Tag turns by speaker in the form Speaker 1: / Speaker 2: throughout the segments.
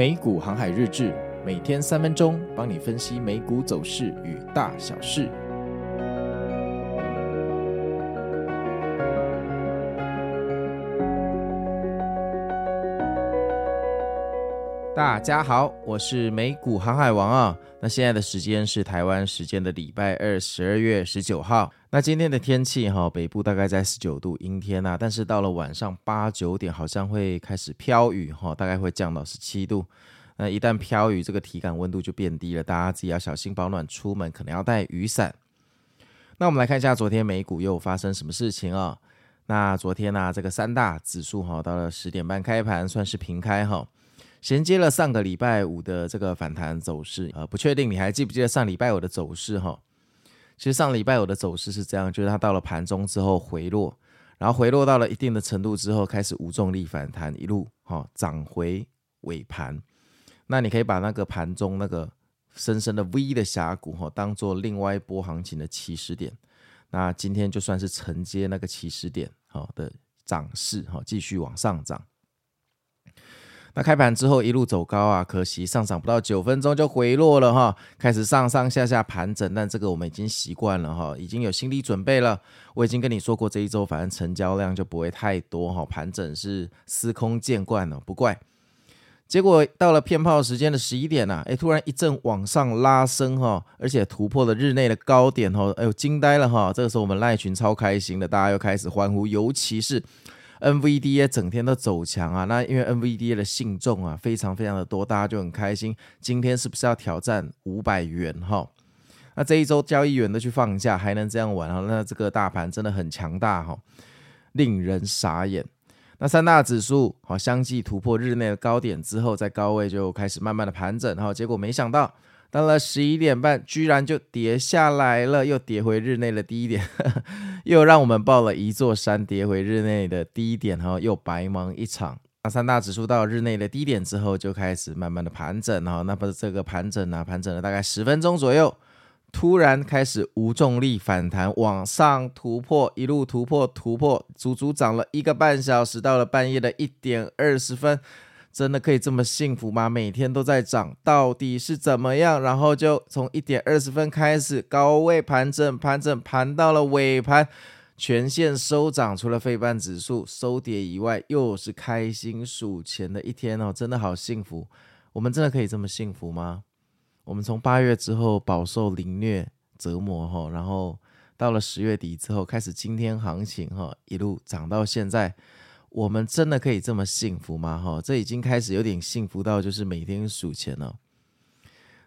Speaker 1: 美股航海日志，每天三分钟，帮你分析美股走势与大小事。大家好，我是美股航海王啊。那现在的时间是台湾时间的礼拜二，十二月十九号。那今天的天气哈，北部大概在十九度，阴天呐。但是到了晚上八九点，好像会开始飘雨哈，大概会降到十七度。那一旦飘雨，这个体感温度就变低了，大家自己要小心保暖，出门可能要带雨伞。那我们来看一下昨天美股又发生什么事情啊？那昨天呢，这个三大指数哈，到了十点半开盘算是平开哈。衔接了上个礼拜五的这个反弹走势，呃，不确定你还记不记得上礼拜五的走势哈？其实上礼拜五的走势是这样，就是它到了盘中之后回落，然后回落到了一定的程度之后，开始无重力反弹，一路哈涨回尾盘。那你可以把那个盘中那个深深的 V 的峡谷哈，当做另外一波行情的起始点。那今天就算是承接那个起始点哈的涨势哈，继续往上涨。那开盘之后一路走高啊，可惜上涨不到九分钟就回落了哈，开始上上下下盘整，但这个我们已经习惯了哈，已经有心理准备了。我已经跟你说过，这一周反正成交量就不会太多哈，盘整是司空见惯了，不怪。结果到了骗炮时间的十一点呐，诶，突然一阵往上拉升哈，而且突破了日内的高点哈，哎呦惊呆了哈，这个时候我们赖群超开心的，大家又开始欢呼，尤其是。NVDA 整天都走强啊，那因为 NVDA 的信众啊非常非常的多，大家就很开心。今天是不是要挑战五百元哈？那这一周交易员都去放假，还能这样玩啊？那这个大盘真的很强大哈，令人傻眼。那三大指数好相继突破日内的高点之后，在高位就开始慢慢的盘整哈，结果没想到。到了十一点半，居然就跌下来了，又跌回日内的低点，又让我们抱了一座山，跌回日内的低点，哈，又白忙一场。那三大指数到日内的低点之后，就开始慢慢的盘整，哈，那不是这个盘整啊，盘整了大概十分钟左右，突然开始无重力反弹，往上突破，一路突破突破，足足涨了一个半小时，到了半夜的一点二十分。真的可以这么幸福吗？每天都在涨，到底是怎么样？然后就从一点二十分开始高位盘整，盘整盘到了尾盘，全线收涨。除了费半指数收跌以外，又是开心数钱的一天哦！真的好幸福。我们真的可以这么幸福吗？我们从八月之后饱受凌虐折磨哈，然后到了十月底之后开始今天行情哈，一路涨到现在。我们真的可以这么幸福吗？哈，这已经开始有点幸福到就是每天数钱了。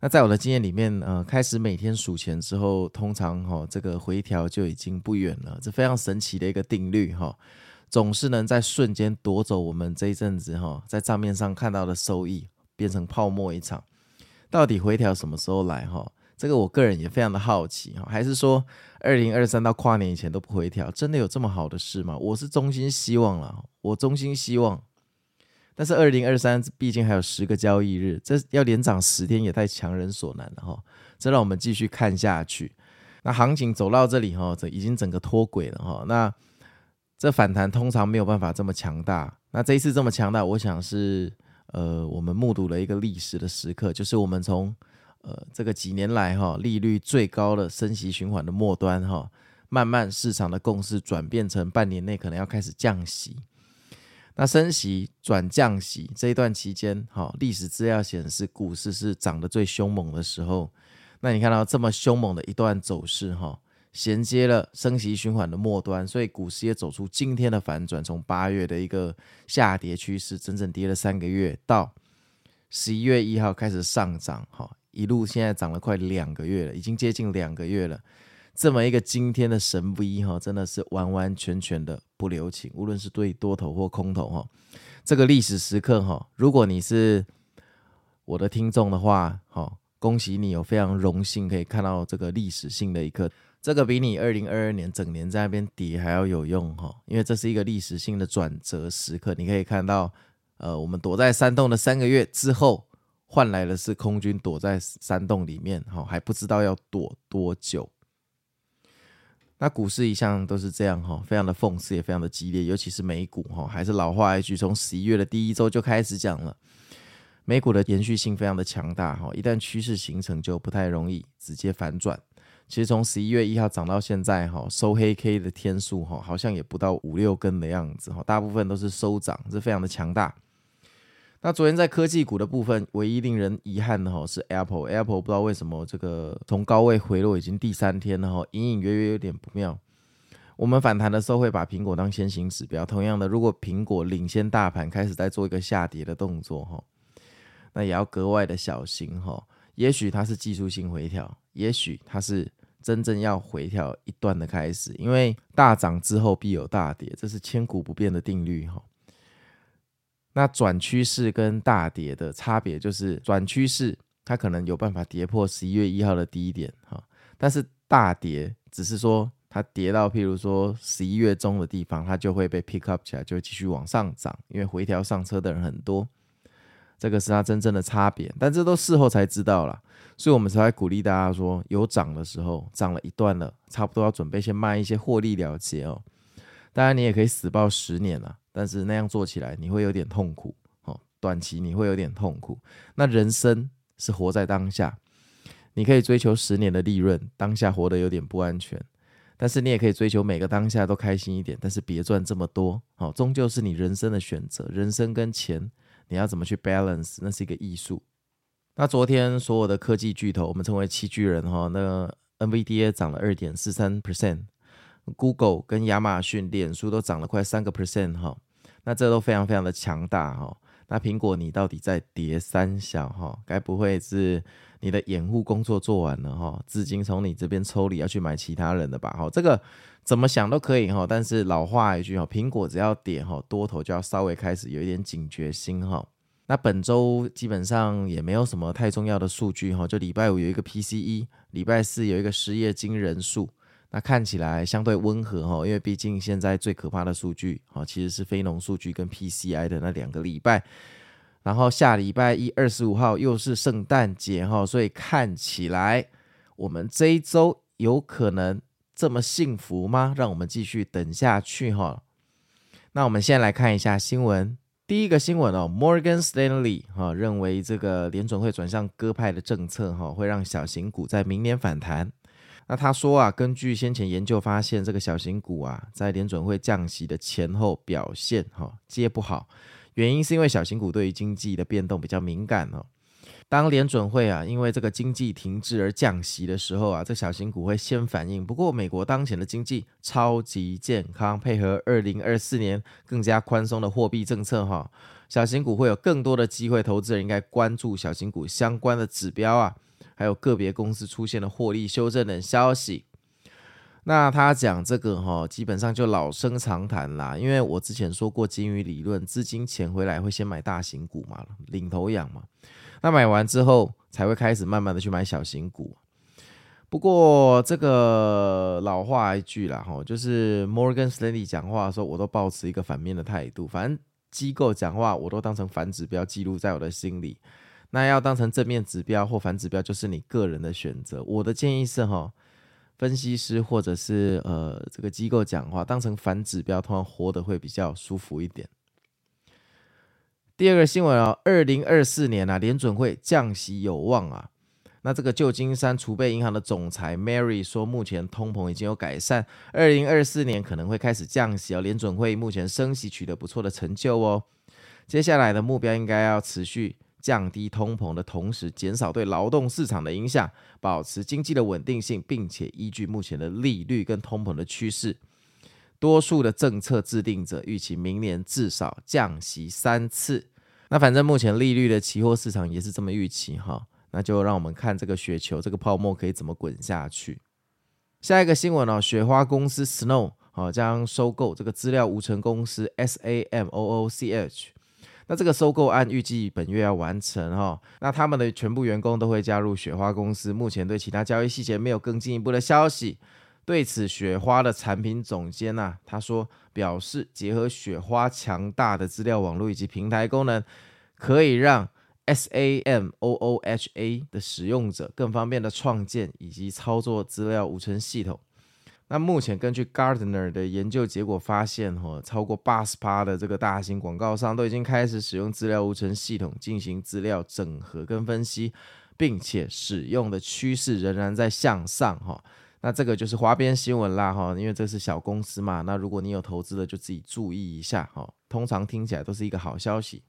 Speaker 1: 那在我的经验里面，呃，开始每天数钱之后，通常哈这个回调就已经不远了。这非常神奇的一个定律哈，总是能在瞬间夺走我们这一阵子哈在账面上看到的收益，变成泡沫一场。到底回调什么时候来哈？这个我个人也非常的好奇哈，还是说二零二三到跨年以前都不回调？真的有这么好的事吗？我是衷心希望了，我衷心希望。但是二零二三毕竟还有十个交易日，这要连涨十天也太强人所难了哈。这让我们继续看下去。那行情走到这里哈，这已经整个脱轨了哈。那这反弹通常没有办法这么强大。那这一次这么强大，我想是呃，我们目睹了一个历史的时刻，就是我们从。呃，这个几年来哈，利率最高的升息循环的末端哈，慢慢市场的共识转变成半年内可能要开始降息。那升息转降息这一段期间哈，历史资料显示股市是涨得最凶猛的时候。那你看到这么凶猛的一段走势哈，衔接了升息循环的末端，所以股市也走出今天的反转，从八月的一个下跌趋势，整整跌了三个月，到十一月一号开始上涨哈。一路现在涨了快两个月了，已经接近两个月了。这么一个今天的神 V 哈，真的是完完全全的不留情，无论是对多头或空头哈。这个历史时刻哈，如果你是我的听众的话，哈，恭喜你有非常荣幸可以看到这个历史性的一刻。这个比你二零二二年整年在那边跌还要有用哈，因为这是一个历史性的转折时刻。你可以看到，呃，我们躲在山洞的三个月之后。换来的是空军躲在山洞里面，哈，还不知道要躲多久。那股市一向都是这样，哈，非常的讽刺，也非常的激烈，尤其是美股，哈，还是老话一句，从十一月的第一周就开始讲了。美股的延续性非常的强大哈，一旦趋势形成就不太容易直接反转。其实从十一月一号涨到现在哈，收黑 K 的天数哈，好像也不到五六根的样子哈，大部分都是收涨，是非常的强大。那昨天在科技股的部分，唯一令人遗憾的哈是 Apple，Apple 不知道为什么这个从高位回落已经第三天了哈，隐隐约约有点不妙。我们反弹的时候会把苹果当先行指标，同样的，如果苹果领先大盘开始在做一个下跌的动作哈，那也要格外的小心哈。也许它是技术性回调，也许它是真正要回调一段的开始，因为大涨之后必有大跌，这是千古不变的定律哈。那转趋势跟大跌的差别就是，转趋势它可能有办法跌破十一月一号的低点哈，但是大跌只是说。它跌到譬如说十一月中的地方，它就会被 pick up 起来，就继续往上涨，因为回调上车的人很多，这个是它真正的差别。但这都事后才知道啦，所以我们才鼓励大家说，有涨的时候，涨了一段了，差不多要准备先卖一些获利了结哦。当然你也可以死抱十年了，但是那样做起来你会有点痛苦哦，短期你会有点痛苦。那人生是活在当下，你可以追求十年的利润，当下活得有点不安全。但是你也可以追求每个当下都开心一点，但是别赚这么多，好，终究是你人生的选择。人生跟钱，你要怎么去 balance，那是一个艺术。那昨天所有的科技巨头，我们称为七巨人哈，那 NVDA 涨了二点四三 percent Google 跟亚马逊、脸书都涨了快三个 percent 哈，那这都非常非常的强大哈。那苹果你到底在跌三小哈？该不会是？你的掩护工作做完了哈，资金从你这边抽离，要去买其他人的吧？哈，这个怎么想都可以哈。但是老话一句哈，苹果只要跌哈，多头就要稍微开始有一点警觉心哈。那本周基本上也没有什么太重要的数据哈，就礼拜五有一个 PCE，礼拜四有一个失业金人数，那看起来相对温和哈，因为毕竟现在最可怕的数据哈，其实是非农数据跟 PCI 的那两个礼拜。然后下礼拜一二十五号又是圣诞节哈，所以看起来我们这一周有可能这么幸福吗？让我们继续等下去哈。那我们先来看一下新闻，第一个新闻哦，Morgan Stanley 哈认为这个联准会转向鸽派的政策哈，会让小型股在明年反弹。那他说啊，根据先前研究发现，这个小型股啊在联准会降息的前后表现哈皆不好。原因是因为小型股对于经济的变动比较敏感哦。当联准会啊因为这个经济停滞而降息的时候啊，这小型股会先反应。不过美国当前的经济超级健康，配合二零二四年更加宽松的货币政策哈，小型股会有更多的机会。投资人应该关注小型股相关的指标啊，还有个别公司出现的获利修正等消息。那他讲这个哈，基本上就老生常谈啦。因为我之前说过金鱼理论，资金钱回来会先买大型股嘛，领头羊嘛。那买完之后才会开始慢慢的去买小型股。不过这个老话一句啦，哈，就是 Morgan Stanley 讲话的时候，我都抱持一个反面的态度。反正机构讲话，我都当成反指标记录在我的心里。那要当成正面指标或反指标，就是你个人的选择。我的建议是哈。分析师或者是呃这个机构讲话，当成反指标，通常活得会比较舒服一点。第二个新闻啊，二零二四年啊，联准会降息有望啊。那这个旧金山储备银行的总裁 Mary 说，目前通膨已经有改善，二零二四年可能会开始降息哦。联准会目前升息取得不错的成就哦，接下来的目标应该要持续。降低通膨的同时，减少对劳动市场的影响，保持经济的稳定性，并且依据目前的利率跟通膨的趋势，多数的政策制定者预期明年至少降息三次。那反正目前利率的期货市场也是这么预期哈，那就让我们看这个雪球，这个泡沫可以怎么滚下去。下一个新闻哦，雪花公司 Snow 好将收购这个资料无尘公司 S A M O O C H。那这个收购案预计本月要完成哈，那他们的全部员工都会加入雪花公司。目前对其他交易细节没有更进一步的消息。对此，雪花的产品总监呐，他说表示，结合雪花强大的资料网络以及平台功能，可以让 SAMOOHA 的使用者更方便的创建以及操作资料无尘系统。那目前根据 Gartner 的研究结果发现，哈，超过八十趴的这个大型广告商都已经开始使用资料无尘系统进行资料整合跟分析，并且使用的趋势仍然在向上，哈。那这个就是花边新闻啦，哈，因为这是小公司嘛。那如果你有投资的，就自己注意一下，哈。通常听起来都是一个好消息。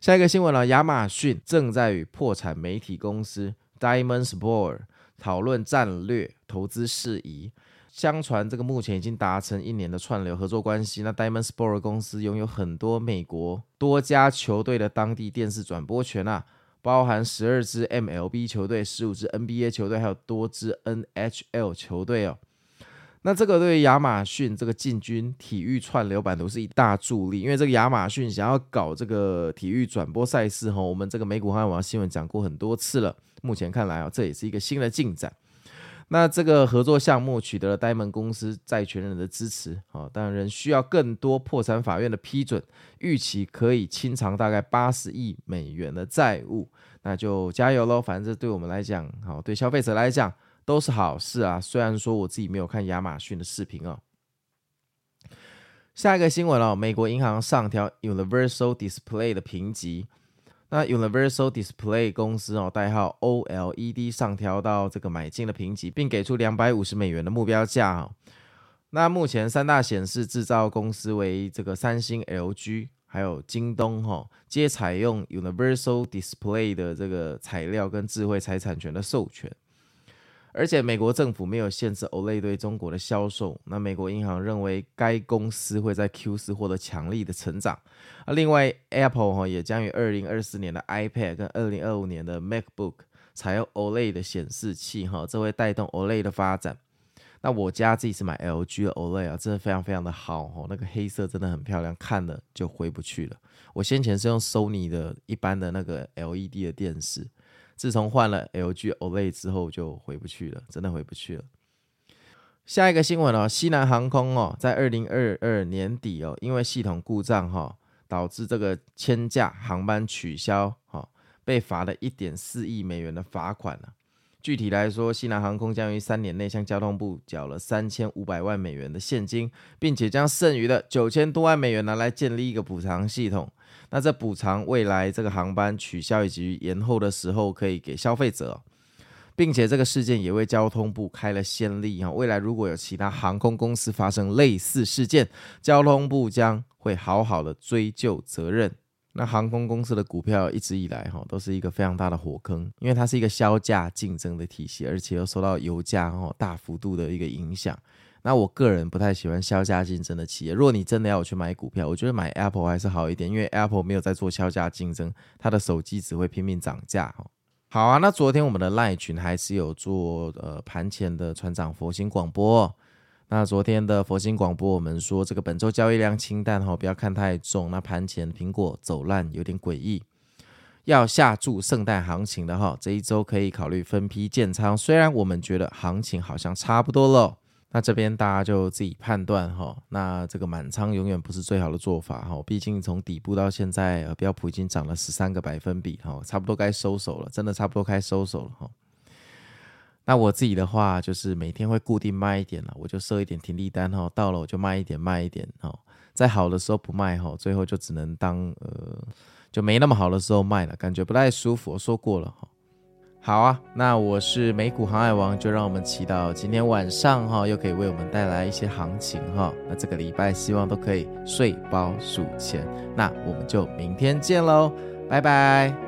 Speaker 1: 下一个新闻呢，亚马逊正在与破产媒体公司 Diamond Sport 讨论战略投资事宜，相传这个目前已经达成一年的串流合作关系。那 Diamond Sport 公司拥有很多美国多家球队的当地电视转播权啊，包含十二支 MLB 球队、十五支 NBA 球队，还有多支 NHL 球队哦。那这个对亚马逊这个进军体育串流版图是一大助力，因为这个亚马逊想要搞这个体育转播赛事哈，我们这个美股航海王新闻讲过很多次了。目前看来啊，这也是一个新的进展。那这个合作项目取得了呆萌公司债权人的支持啊，当然仍需要更多破产法院的批准，预期可以清偿大概八十亿美元的债务。那就加油喽！反正这对我们来讲，好，对消费者来讲。都是好事啊！虽然说我自己没有看亚马逊的视频哦。下一个新闻哦，美国银行上调 Universal Display 的评级。那 Universal Display 公司哦，代号 OLED 上调到这个买进的评级，并给出两百五十美元的目标价哦。那目前三大显示制造公司为这个三星、LG 还有京东哈，皆采用 Universal Display 的这个材料跟智慧财产权的授权。而且美国政府没有限制 OLED 对中国的销售。那美国银行认为该公司会在 Q 四获得强力的成长。啊，另外 Apple 哈也将于二零二四年的 iPad 跟二零二五年的 MacBook 采用 OLED 的显示器哈，这会带动 OLED 的发展。那我家自己是买 LG 的 OLED 啊，真的非常非常的好哦，那个黑色真的很漂亮，看了就回不去了。我先前是用 Sony 的一般的那个 LED 的电视。自从换了 LG OLED 之后，就回不去了，真的回不去了。下一个新闻哦，西南航空哦，在二零二二年底哦，因为系统故障哈、哦，导致这个千架航班取消哈、哦，被罚了一点四亿美元的罚款了。具体来说，西南航空将于三年内向交通部缴了三千五百万美元的现金，并且将剩余的九千多万美元拿来建立一个补偿系统。那这补偿未来这个航班取消以及延后的时候，可以给消费者，并且这个事件也为交通部开了先例哈。未来如果有其他航空公司发生类似事件，交通部将会好好的追究责任。那航空公司的股票一直以来哈都是一个非常大的火坑，因为它是一个削价竞争的体系，而且又受到油价哈大幅度的一个影响。那我个人不太喜欢削价竞争的企业。如果你真的要我去买股票，我觉得买 Apple 还是好一点，因为 Apple 没有在做削价竞争，它的手机只会拼命涨价。好啊，那昨天我们的 LINE 群还是有做呃盘前的船长佛心广播。那昨天的佛心广播，我们说这个本周交易量清淡哈，不要看太重。那盘前苹果走烂有点诡异，要下注圣诞行情的哈，这一周可以考虑分批建仓。虽然我们觉得行情好像差不多了。那这边大家就自己判断哈，那这个满仓永远不是最好的做法哈，毕竟从底部到现在，标普已经涨了十三个百分比哈，差不多该收手了，真的差不多该收手了哈。那我自己的话就是每天会固定卖一点了，我就设一点停利单哈，到了我就卖一点卖一点哈，在好的时候不卖哈，最后就只能当呃就没那么好的时候卖了，感觉不太舒服，我说过了哈。好啊，那我是美股航海王，就让我们祈祷今天晚上哈，又可以为我们带来一些行情哈。那这个礼拜希望都可以睡包数钱。那我们就明天见喽，拜拜。